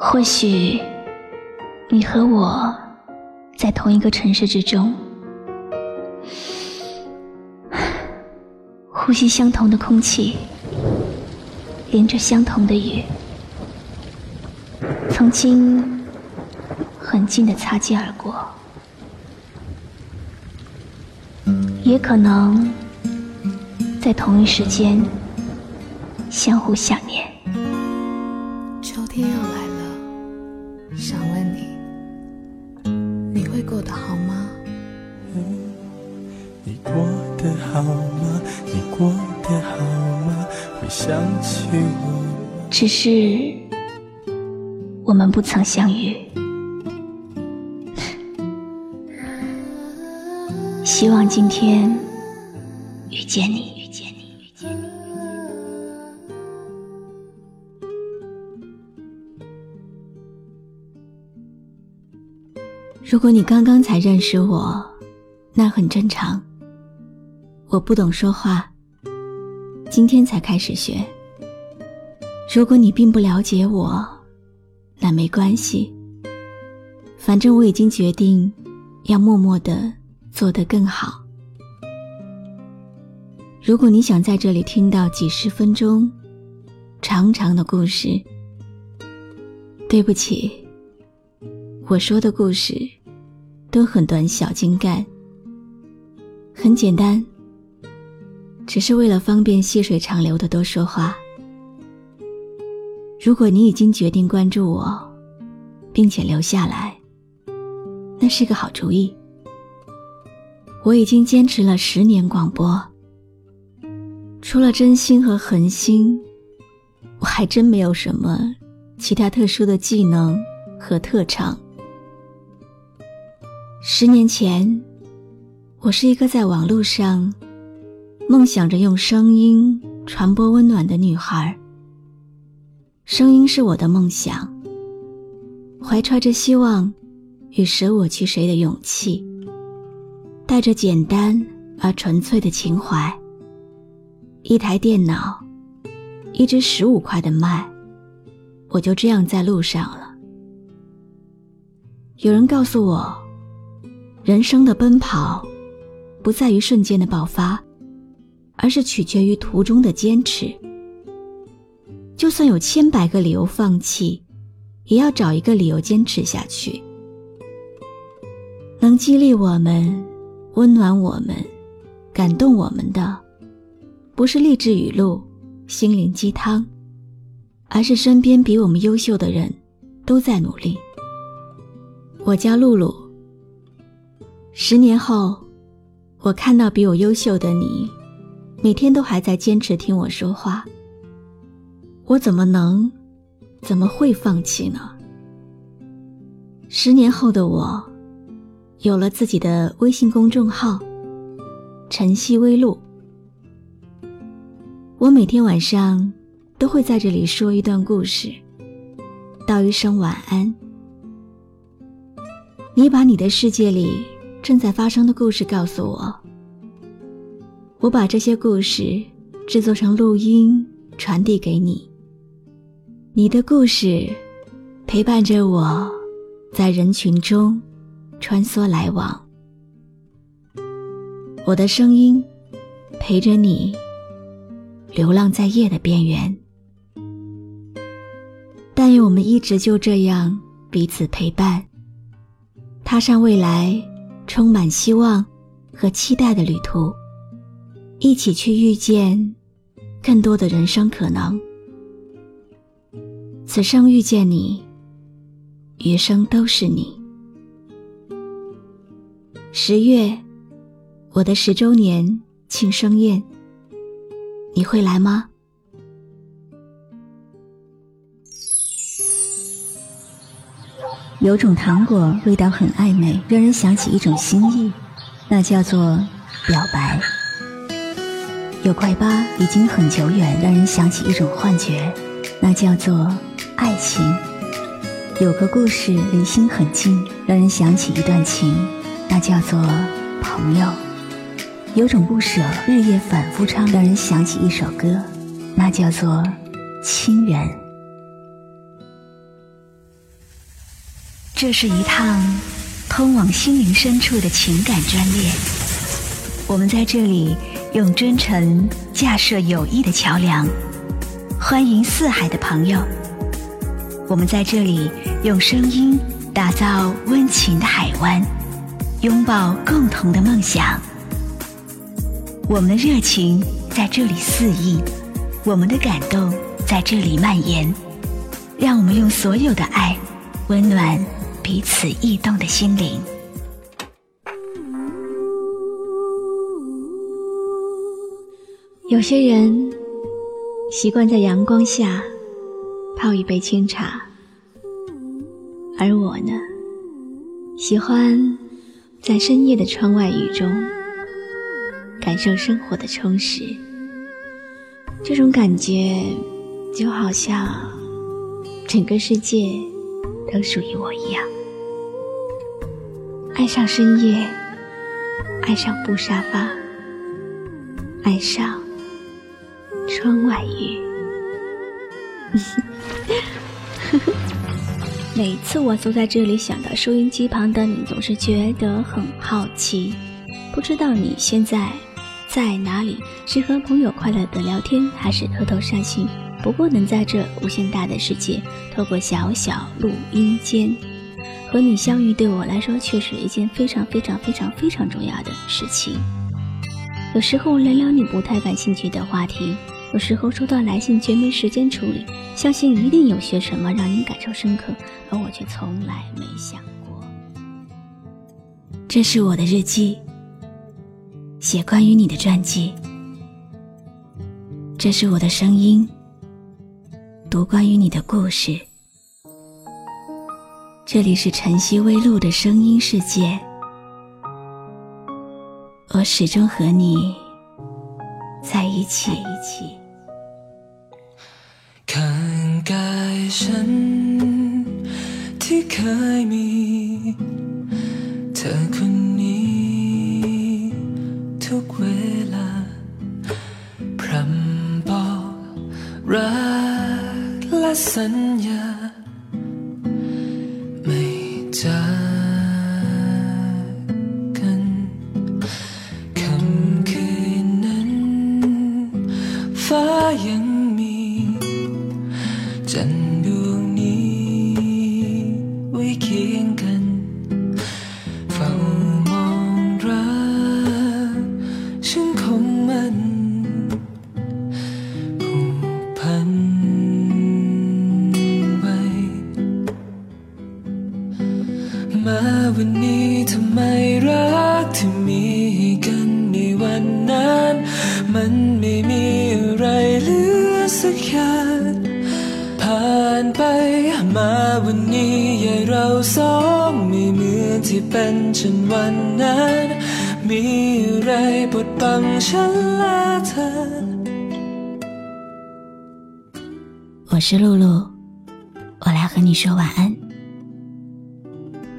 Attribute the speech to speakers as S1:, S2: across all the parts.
S1: 或许你和我在同一个城市之中，呼吸相同的空气，淋着相同的雨，曾经很近的擦肩而过，也可能在同一时间相互想念。
S2: 会过得好吗？
S3: 你过得好吗？你过得好吗？会想起我吗？
S1: 只是我们不曾相遇。希望今天遇见你，遇见你，
S4: 如果你刚刚才认识我，那很正常。我不懂说话，今天才开始学。如果你并不了解我，那没关系。反正我已经决定，要默默的做得更好。如果你想在这里听到几十分钟长长的故事，对不起，我说的故事都很短小精干，很简单，只是为了方便细水长流的多说话。如果你已经决定关注我，并且留下来，那是个好主意。我已经坚持了十年广播，除了真心和恒心，我还真没有什么其他特殊的技能和特长。十年前，我是一个在网络上梦想着用声音传播温暖的女孩。声音是我的梦想，怀揣着希望与舍我其谁的勇气，带着简单而纯粹的情怀。一台电脑，一支十五块的麦，我就这样在路上了。有人告诉我，人生的奔跑，不在于瞬间的爆发，而是取决于途中的坚持。就算有千百个理由放弃，也要找一个理由坚持下去。能激励我们、温暖我们、感动我们的，不是励志语录、心灵鸡汤，而是身边比我们优秀的人都在努力。我叫露露。十年后，我看到比我优秀的你，每天都还在坚持听我说话。我怎么能，怎么会放弃呢？十年后的我，有了自己的微信公众号“晨曦微露”，我每天晚上都会在这里说一段故事，道一声晚安。你把你的世界里正在发生的故事告诉我，我把这些故事制作成录音，传递给你。你的故事陪伴着我，在人群中穿梭来往。我的声音陪着你，流浪在夜的边缘。但愿我们一直就这样彼此陪伴，踏上未来充满希望和期待的旅途，一起去遇见更多的人生可能。此生遇见你，余生都是你。十月，我的十周年庆生宴，你会来吗？有种糖果味道很暧昧，让人想起一种心意，那叫做表白。有块疤已经很久远，让人想起一种幻觉，那叫做。爱情有个故事，离心很近，让人想起一段情，那叫做朋友。有种不舍，日夜反复唱，让人想起一首歌，那叫做亲人。
S1: 这是一趟通往心灵深处的情感专列。我们在这里用真诚架设友谊的桥梁，欢迎四海的朋友。我们在这里用声音打造温情的海湾，拥抱共同的梦想。我们的热情在这里肆意，我们的感动在这里蔓延。让我们用所有的爱，温暖彼此异动的心灵。
S4: 有些人习惯在阳光下泡一杯清茶，而我呢，喜欢在深夜的窗外雨中感受生活的充实。这种感觉就好像整个世界都属于我一样。爱上深夜，爱上布沙发，爱上。窗外雨，每次我坐在这里，想到收音机旁的你，总是觉得很好奇。不知道你现在在哪里？是和朋友快乐的聊天，还是偷偷伤心？不过能在这无限大的世界，透过小小录音间和你相遇，对我来说却是一件非常非常非常非常重要的事情。有时候聊聊你不太感兴趣的话题。有时候收到来信却没时间处理，相信一定有些什么让您感受深刻，而我却从来没想过。这是我的日记，写关于你的传记。这是我的声音，读关于你的故事。这里是晨曦微露的声音世界，我始终和你在一起。
S3: ฉันที่เคยมี เธอคนนี้ ทุกเวลา พรำบอกรักและสัญ 在ที่เป็นเช่นวันนั้น มีอะไรบดบังฉันและเธอ
S4: 我是露露，我来和你说晚安。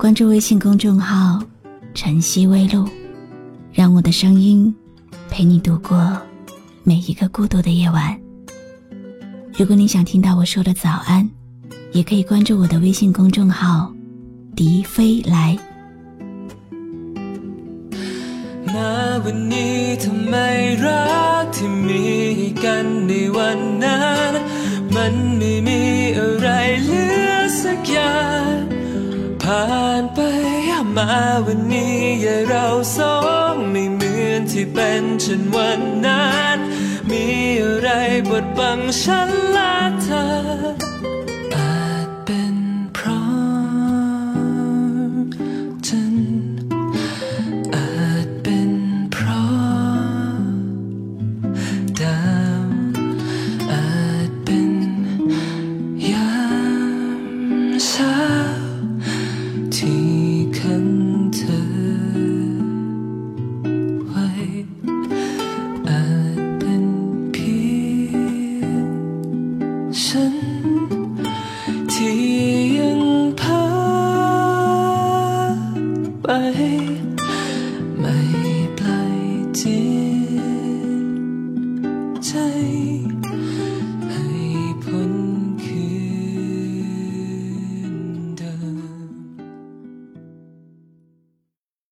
S4: 关注微信公众号“晨曦微露”，让我的声音陪你度过每一个孤独的夜晚。 如果你想听到我说的早安，也可以关注我的微信公众号“迪飞来”。
S3: วันนี้ทำไมรักที่มีกันในวันนั้น มันไม่มีอะไรเหลือสักอย่างผ่านไปมาวันนี้อย่าเราสองไม่เหมือนที่เป็นเช่นวันนั้น มีอะไรบดบังฉันและเธอ I